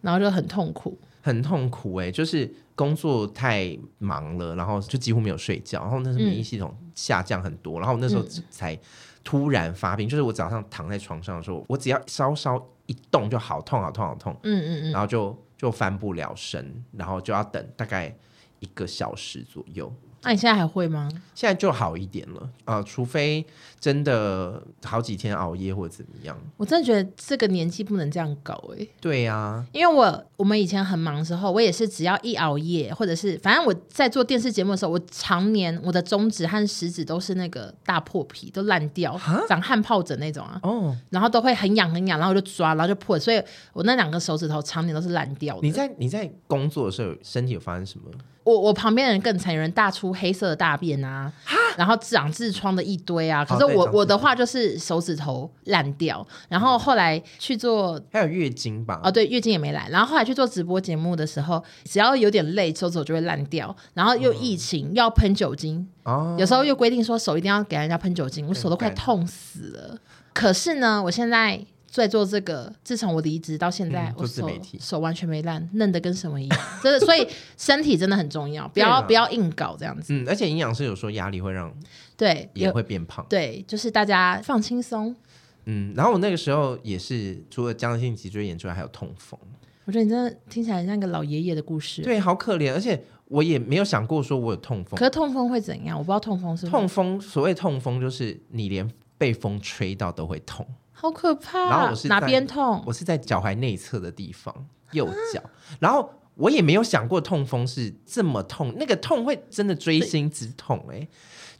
Speaker 2: 然后就很痛苦，
Speaker 1: 很痛苦哎、欸，就是工作太忙了，然后就几乎没有睡觉，然后那时候免疫系统下降很多，嗯、然后那时候才突然发病。就是我早上躺在床上的时候，我只要稍稍一动就好痛好痛好痛，嗯嗯嗯，然后就就翻不了身，然后就要等大概一个小时左右。
Speaker 2: 那、啊、你现在还会吗？
Speaker 1: 现在就好一点了，呃，除非真的好几天熬夜或者怎么样。
Speaker 2: 我真的觉得这个年纪不能这样搞哎、欸。
Speaker 1: 对呀、啊，
Speaker 2: 因为我我们以前很忙的时候，我也是只要一熬夜，或者是反正我在做电视节目的时候，我常年我的中指和食指都是那个大破皮，都烂掉，长汗疱疹那种啊。哦。然后都会很痒很痒，然后我就抓，然后就破，所以我那两个手指头常年都是烂掉的。
Speaker 1: 你在你在工作的时候，身体有发生什么？
Speaker 2: 我我旁边的人更惨，有人大出黑色的大便啊，然后长痔疮的一堆啊。可是我、哦、我的话就是手指头烂掉，然后后来去做
Speaker 1: 还有月经吧？
Speaker 2: 哦，对，月经也没来。然后后来去做直播节目的时候，只要有点累，手指头就会烂掉。然后又疫情，又要喷酒精，哦、有时候又规定说手一定要给人家喷酒精，我手都快痛死了。嗯、可是呢，我现在。在做这个，自从我离职到现在，嗯、我手手完全没烂，嫩的跟什么一样。真的，所以身体真的很重要，不要不要硬搞这样子。
Speaker 1: 嗯，而且营养师有说压力会让
Speaker 2: 对
Speaker 1: 也会变胖。
Speaker 2: 对，就是大家放轻松。
Speaker 1: 嗯，然后我那个时候也是除了僵性脊椎炎之外，还有痛风。
Speaker 2: 我觉得你真的听起来像个老爷爷的故事。
Speaker 1: 对，好可怜，而且我也没有想过说我有痛风。
Speaker 2: 可是痛风会怎样？我不知道痛风是
Speaker 1: 痛风。所谓痛风，就是你连被风吹到都会痛。
Speaker 2: 好可怕！
Speaker 1: 然后我是
Speaker 2: 哪边痛？
Speaker 1: 我是在脚踝内侧的地方，右脚。啊、然后我也没有想过痛风是这么痛，那个痛会真的锥心之痛哎、欸！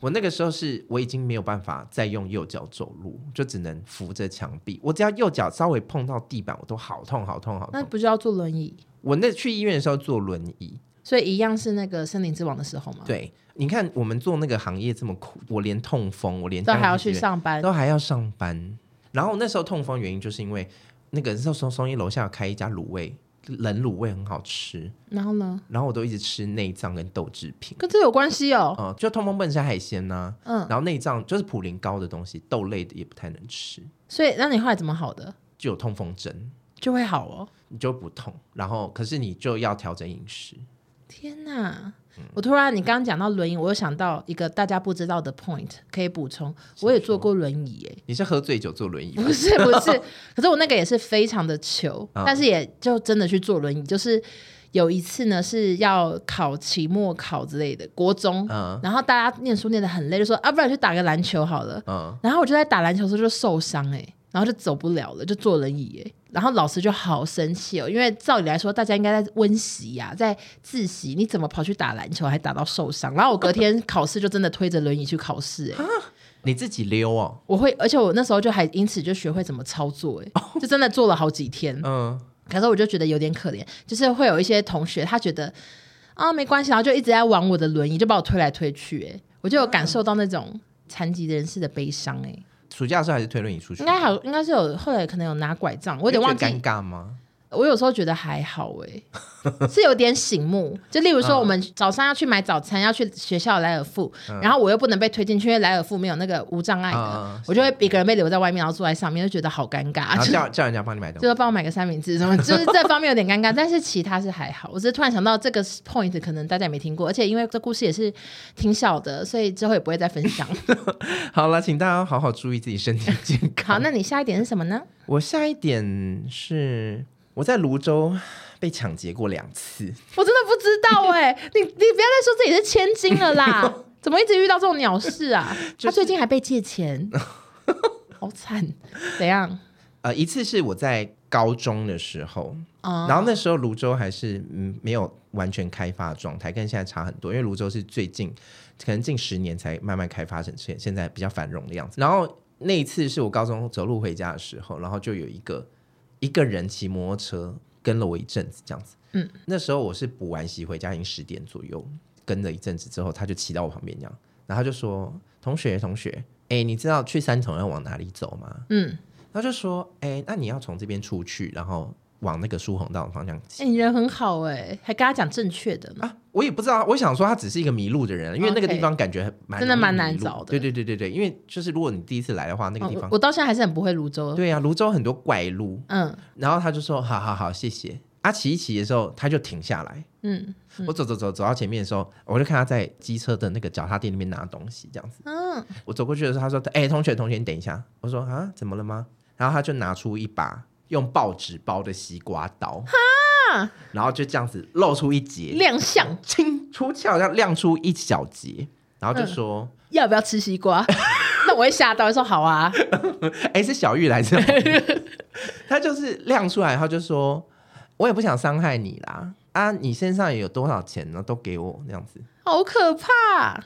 Speaker 1: 我那个时候是我已经没有办法再用右脚走路，就只能扶着墙壁。我只要右脚稍微碰到地板，我都好痛好痛好痛。
Speaker 2: 那不就要坐轮椅？
Speaker 1: 我那去医院的时候坐轮椅，
Speaker 2: 所以一样是那个森林之王的时候吗？
Speaker 1: 对，你看我们做那个行业这么苦，我连痛风，我连
Speaker 2: 都还要去上班，
Speaker 1: 都还要上班。然后那时候痛风原因就是因为那个时候松松一楼下有开一家卤味冷卤味很好吃。
Speaker 2: 然后呢？
Speaker 1: 然后我都一直吃内脏跟豆制品，
Speaker 2: 跟这有关系哦。
Speaker 1: 嗯，就痛风不能吃海鲜呐、啊。
Speaker 2: 嗯，
Speaker 1: 然后内脏就是普林高的东西，豆类的也不太能吃。
Speaker 2: 所以，那你后来怎么好的？
Speaker 1: 就有痛风针
Speaker 2: 就会好哦，
Speaker 1: 你就不痛。然后，可是你就要调整饮食。
Speaker 2: 天哪！我突然，你刚刚讲到轮椅，我又想到一个大家不知道的 point 可以补充。我也坐过轮椅，哎，
Speaker 1: 你是喝醉酒坐轮椅？
Speaker 2: 不是，不是。可是我那个也是非常的糗，嗯、但是也就真的去坐轮椅。就是有一次呢，是要考期末考之类的，国中，嗯、然后大家念书念得很累，就说啊，不然去打个篮球好了。嗯、然后我就在打篮球的时候就受伤，哎，然后就走不了了，就坐轮椅，哎。然后老师就好生气哦，因为照理来说，大家应该在温习呀，在自习，你怎么跑去打篮球，还打到受伤？然后我隔天考试就真的推着轮椅去考试，哎，
Speaker 1: 你自己溜哦？
Speaker 2: 我会，而且我那时候就还因此就学会怎么操作，哎，就真的做了好几天。嗯，可是我就觉得有点可怜，就是会有一些同学他觉得啊没关系，然后就一直在玩我的轮椅，就把我推来推去，哎，我就有感受到那种残疾人士的悲伤，哎。
Speaker 1: 暑假的时候还是推轮椅出去？
Speaker 2: 应该好，应该是有。后来可能有拿拐杖，我有点忘记。
Speaker 1: 尴尬吗？
Speaker 2: 我有时候觉得还好哎，是有点醒目。就例如说，我们早上要去买早餐，要去学校莱尔富，然后我又不能被推进去，因为莱尔富没有那个无障碍的，我就会一个人被留在外面，然后坐在上面，就觉得好尴尬。
Speaker 1: 然后叫叫人家帮你买东西，
Speaker 2: 就是帮我买个三明治什么，就是这方面有点尴尬。但是其他是还好。我只是突然想到这个 point，可能大家也没听过，而且因为这故事也是挺小的，所以之后也不会再分享。
Speaker 1: 好了，请大家好好注意自己身体健康。
Speaker 2: 好，那你下一点是什么呢？
Speaker 1: 我下一点是。我在泸州被抢劫过两次，
Speaker 2: 我真的不知道哎、欸，你你不要再说自己是千金了啦，怎么一直遇到这种鸟事啊？就是、他最近还被借钱，好惨，怎样？
Speaker 1: 呃，一次是我在高中的时候，哦、然后那时候泸州还是嗯没有完全开发状态，跟现在差很多，因为泸州是最近可能近十年才慢慢开发成现现在比较繁荣的样子。然后那一次是我高中走路回家的时候，然后就有一个。一个人骑摩托车跟了我一阵子，这样子。嗯，那时候我是补完习回家，已经十点左右，跟了一阵子之后，他就骑到我旁边，这样，然后他就说：“同学，同学，哎，你知道去三重要往哪里走吗？”嗯，他就说：“哎，那你要从这边出去，然后。”往那个疏洪道的方向骑。哎、欸，你
Speaker 2: 人很好哎、欸，还跟他讲正确的
Speaker 1: 啊！我也不知道，我想说他只是一个迷路的人，因为那个地方感觉蛮
Speaker 2: 真的蛮难找的。
Speaker 1: 对对对对对，因为就是如果你第一次来的话，那个地方、
Speaker 2: 哦、我，我到现在还是很不会泸州。
Speaker 1: 对啊，泸州很多怪路。嗯，然后他就说：“好好好，谢谢。”他，骑一骑的时候，他就停下来。嗯，嗯我走走走走到前面的时候，我就看他在机车的那个脚踏垫里面拿东西，这样子。嗯，我走过去的时候，他说：“哎、欸，同学同学，你等一下。”我说：“啊，怎么了吗？”然后他就拿出一把。用报纸包的西瓜刀，哈，然后就这样子露出一截
Speaker 2: 亮相，
Speaker 1: 清出鞘，要亮出一小截，然后就说、嗯、
Speaker 2: 要不要吃西瓜？那我会吓到，说好啊。
Speaker 1: 哎、欸，是小玉来着，他就是亮出来，他就说，我也不想伤害你啦，啊，你身上也有多少钱呢？都给我那样子，
Speaker 2: 好可怕。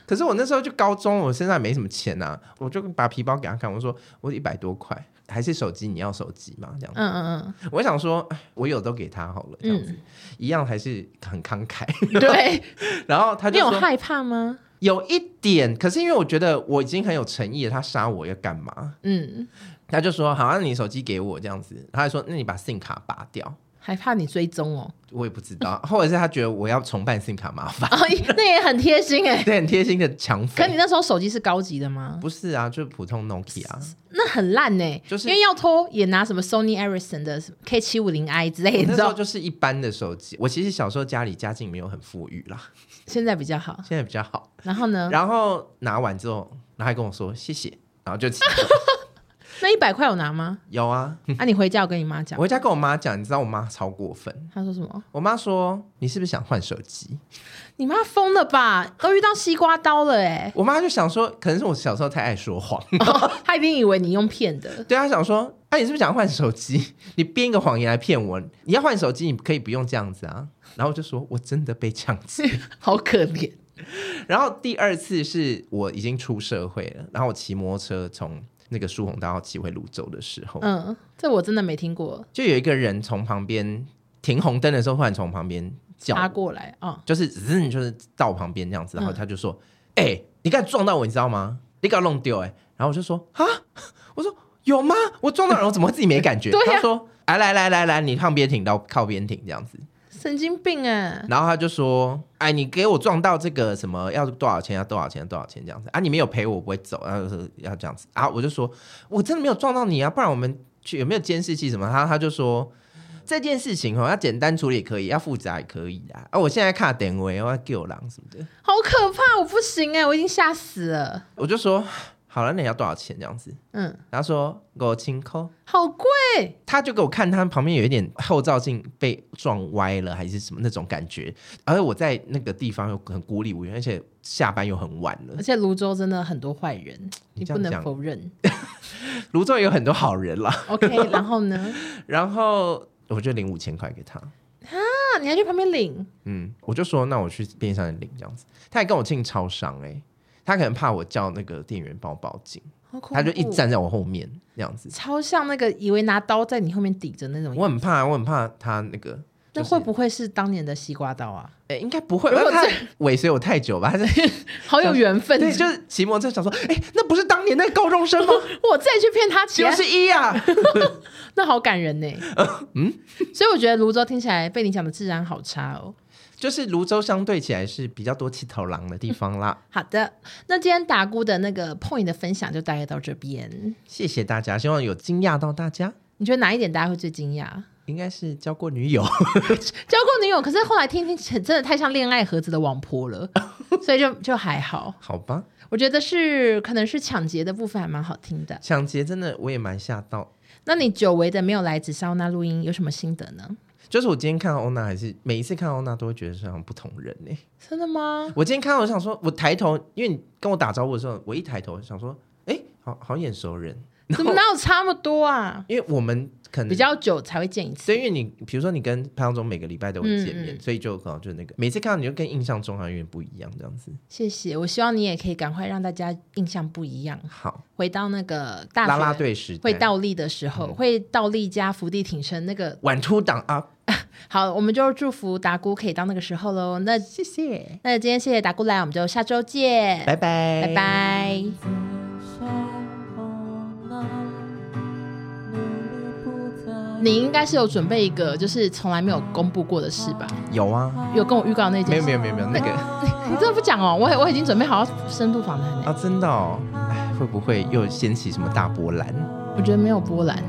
Speaker 1: 可是我那时候就高中，我身上也没什么钱呐、啊，我就把皮包给他看，我说我一百多块。还是手机，你要手机嘛？这样子，嗯嗯嗯。我想说，我有都给他好了，这样子、嗯、一样还是很慷慨。
Speaker 2: 对。
Speaker 1: 然后他就说，
Speaker 2: 你有害怕吗？
Speaker 1: 有一点，可是因为我觉得我已经很有诚意了，他杀我要干嘛？嗯。他就说：“好，那你手机给我这样子。”他还说：“那你把 SIM 卡拔掉。”
Speaker 2: 还怕你追踪哦？
Speaker 1: 我也不知道，或者是他觉得我要重办 SIM 卡麻烦，
Speaker 2: 哦，那也很贴心哎，
Speaker 1: 对，很贴心的抢匪。
Speaker 2: 可你那时候手机是高级的吗？
Speaker 1: 不是啊，就是普通 Nokia，
Speaker 2: 那很烂呢，就是因为要偷也拿什么 Sony Ericsson 的 K 七五零 I 之类的，你知道，
Speaker 1: 就是一般的手机。我其实小时候家里家境没有很富裕啦，
Speaker 2: 现在比较好，
Speaker 1: 现在比较好。
Speaker 2: 然后呢？
Speaker 1: 然后拿完之后，然后还跟我说谢谢，然后就。
Speaker 2: 那一百块有拿吗？
Speaker 1: 有啊。
Speaker 2: 啊，你回家我跟你妈讲。
Speaker 1: 我回家跟我妈讲，你知道我妈超过分。
Speaker 2: 她说什么？
Speaker 1: 我妈说：“你是不是想换手机？”
Speaker 2: 你妈疯了吧？都遇到西瓜刀了哎！
Speaker 1: 我妈就想说，可能是我小时候太爱说谎，
Speaker 2: 哦、她一定以为你用骗的。
Speaker 1: 对，她想说：“哎、啊，你是不是想换手机？你编一个谎言来骗我？你要换手机，你可以不用这样子啊。”然后我就说：“我真的被抢劫，
Speaker 2: 好可怜。”
Speaker 1: 然后第二次是我已经出社会了，然后我骑摩托车从。那个疏洪道要骑回泸州的时候，
Speaker 2: 嗯，这我真的没听过。
Speaker 1: 就有一个人从旁边停红灯的时候，忽然从旁边叫
Speaker 2: 他过来，哦，
Speaker 1: 就是嗯，就是到我旁边这样子，然后他就说：“哎、嗯欸，你刚才撞到我，你知道吗？你刚弄丢哎。”然后我就说：“啊，我说有吗？我撞到人，我怎么会自己没感
Speaker 2: 觉？”
Speaker 1: 他说：“哎，来来来来，你靠边停到靠边停这样子。
Speaker 2: 神经病啊！
Speaker 1: 然后他就说：“哎，你给我撞到这个什么要多少钱？要多少钱？多少钱？这样子啊？你没有赔我，我不会走。然后是要这样子啊？我就说我真的没有撞到你啊！不然我们去有没有监视器什么？他他就说这件事情哦，要简单处理也可以，要复杂也可以啊。啊，我现在看电话，我要救狼什么的，
Speaker 2: 好可怕！我不行哎，我已经吓死了。
Speaker 1: 我就说。”好了，那你要多少钱这样子？嗯，然后说给我清扣，
Speaker 2: 好贵。
Speaker 1: 他就给我看，他旁边有一点后照镜被撞歪了，还是什么那种感觉。而我在那个地方又很孤立无援，而且下班又很晚了。
Speaker 2: 而且泸州真的很多坏人，你不能否认。
Speaker 1: 泸州也有很多好人啦。
Speaker 2: OK，然后呢？
Speaker 1: 然后我就领五千块给他。
Speaker 2: 啊，你还去旁边领？
Speaker 1: 嗯，我就说那我去便利商店领这样子。他还跟我进超商哎、欸。他可能怕我叫那个店员帮我报警，他就一站在我后面那样子，
Speaker 2: 超像那个以为拿刀在你后面抵着那种。
Speaker 1: 我很怕，我很怕他那个。
Speaker 2: 那会不会是当年的西瓜刀啊？
Speaker 1: 哎，应该不会，因为他 尾随我太久吧？还是
Speaker 2: 好有缘分。
Speaker 1: 对，就是骑摩托车想说，哎，那不是当年那个高中生吗？
Speaker 2: 我再去骗他钱，
Speaker 1: 就是一啊，
Speaker 2: 那好感人呢。嗯，所以我觉得泸州听起来被你讲的治安好差哦。
Speaker 1: 就是泸州相对起来是比较多七头狼的地方啦。
Speaker 2: 好的，那今天达姑的那个 point 的分享就大概到这边，
Speaker 1: 谢谢大家，希望有惊讶到大家。
Speaker 2: 你觉得哪一点大家会最惊讶？
Speaker 1: 应该是交过女友，
Speaker 2: 交过女友，可是后来听听真的太像恋爱盒子的网婆了，所以就就还好。
Speaker 1: 好吧，
Speaker 2: 我觉得是可能是抢劫的部分还蛮好听的，
Speaker 1: 抢劫真的我也蛮吓到。
Speaker 2: 那你久违的没有来紫砂那录音有什么心得呢？
Speaker 1: 就是我今天看到欧娜，还是每一次看到欧娜都会觉得是像不同人呢、欸？
Speaker 2: 真的吗？
Speaker 1: 我今天看到，我想说，我抬头，因为你跟我打招呼的时候，我一抬头想说，哎、欸，好好眼熟人，
Speaker 2: 怎么哪有差那么多啊？
Speaker 1: 因为我们。可能
Speaker 2: 比较久才会见一次，
Speaker 1: 对，因为你比如说你跟潘彦宗每个礼拜都会见面，嗯嗯，所以就可能就那个每次看到你就跟印象中好像有点不一样这样子。
Speaker 2: 谢谢，我希望你也可以赶快让大家印象不一样。
Speaker 1: 好，
Speaker 2: 回到那个大
Speaker 1: 拉拉队时
Speaker 2: 会倒立的时候，嗯、会倒立加伏地挺身那个
Speaker 1: 晚出档啊。
Speaker 2: 好，我们就祝福达姑可以到那个时候喽。那谢谢，那今天谢谢达姑来，我们就下周见，
Speaker 1: 拜拜，
Speaker 2: 拜拜。你应该是有准备一个，就是从来没有公布过的事吧？
Speaker 1: 有啊，
Speaker 2: 有跟我预告那件事。
Speaker 1: 没有没有没有没有那个，
Speaker 2: 你真的不讲哦？我我已经准备好要深度访谈了
Speaker 1: 啊！真的哦，哎，会不会又掀起什么大波澜？
Speaker 2: 我觉得没有波澜，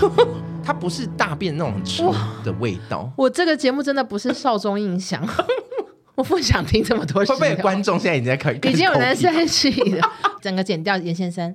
Speaker 1: 它不是大便那种臭的味道。
Speaker 2: 我这个节目真的不是少中印象，我不想听这么多事。
Speaker 1: 会不会观众现在已经在看？
Speaker 2: 已经有人生气了，整个剪掉严先生。